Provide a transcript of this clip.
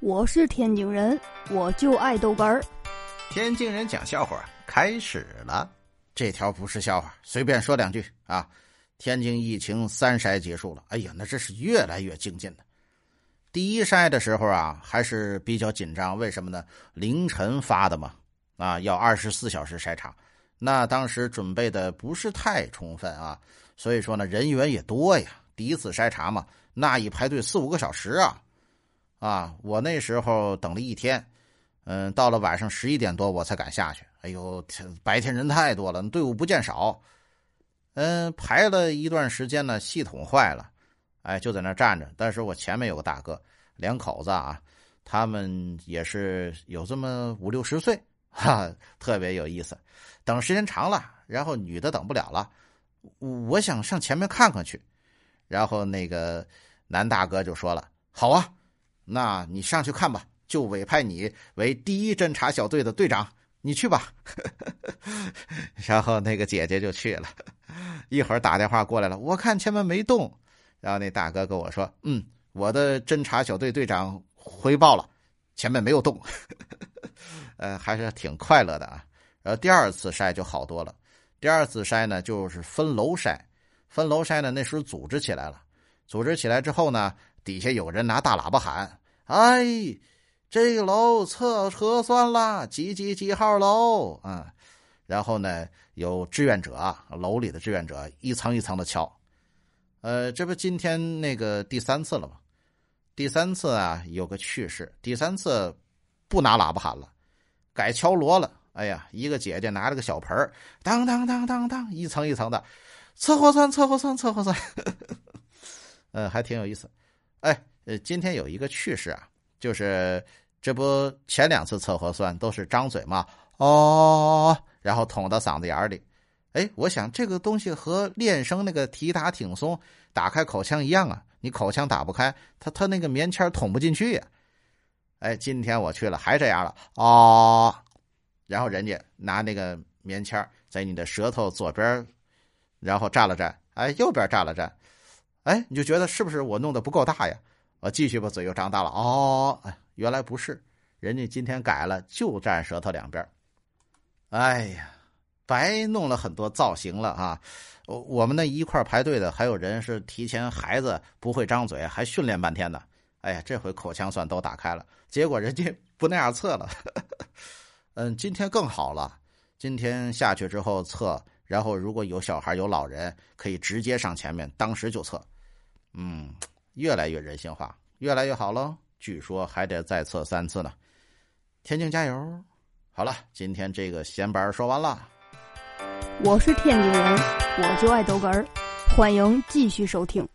我是天津人，我就爱豆干儿。天津人讲笑话开始了，这条不是笑话，随便说两句啊。天津疫情三筛结束了，哎呀，那这是越来越精进了。第一筛的时候啊，还是比较紧张，为什么呢？凌晨发的嘛，啊，要二十四小时筛查，那当时准备的不是太充分啊，所以说呢，人员也多呀。第一次筛查嘛，那一排队四五个小时啊，啊，我那时候等了一天，嗯，到了晚上十一点多我才敢下去。哎呦，白天人太多了，队伍不见少。嗯，排了一段时间呢，系统坏了，哎，就在那站着。但是我前面有个大哥，两口子啊，他们也是有这么五六十岁，哈，特别有意思。等时间长了，然后女的等不了了，我想上前面看看去。然后那个男大哥就说了：“好啊，那你上去看吧，就委派你为第一侦察小队的队长，你去吧。”然后那个姐姐就去了。一会儿打电话过来了，我看前面没动，然后那大哥跟我说：“嗯，我的侦察小队队长回报了，前面没有动。”呃，还是挺快乐的啊。然后第二次筛就好多了。第二次筛呢，就是分楼筛，分楼筛呢，那时候组织起来了。组织起来之后呢，底下有人拿大喇叭喊：“哎，这个楼测核酸了，几几几号楼啊？”然后呢，有志愿者，楼里的志愿者一层一层的敲。呃，这不今天那个第三次了吗？第三次啊，有个趣事。第三次不拿喇叭喊了，改敲锣了。哎呀，一个姐姐拿着个小盆儿，当当当当当，一层一层的测核酸，测核酸，测核酸。呃，还挺有意思。哎，呃，今天有一个趣事啊，就是这不前两次测核酸都是张嘴嘛，哦。然后捅到嗓子眼里，哎，我想这个东西和练声那个提打挺松打开口腔一样啊，你口腔打不开，它它那个棉签捅不进去呀。哎，今天我去了，还这样了啊。然后人家拿那个棉签在你的舌头左边，然后蘸了蘸，哎，右边蘸了蘸，哎，你就觉得是不是我弄的不够大呀？我继续把嘴又张大了，哦，哎，原来不是，人家今天改了，就站舌头两边。哎呀，白弄了很多造型了啊！我我们那一块排队的还有人是提前孩子不会张嘴，还训练半天呢。哎呀，这回口腔算都打开了，结果人家不那样测了。嗯，今天更好了，今天下去之后测，然后如果有小孩有老人，可以直接上前面，当时就测。嗯，越来越人性化，越来越好喽。据说还得再测三次呢。天津加油！好了，今天这个闲板说完了。我是天津人，我就爱逗哏儿，欢迎继续收听。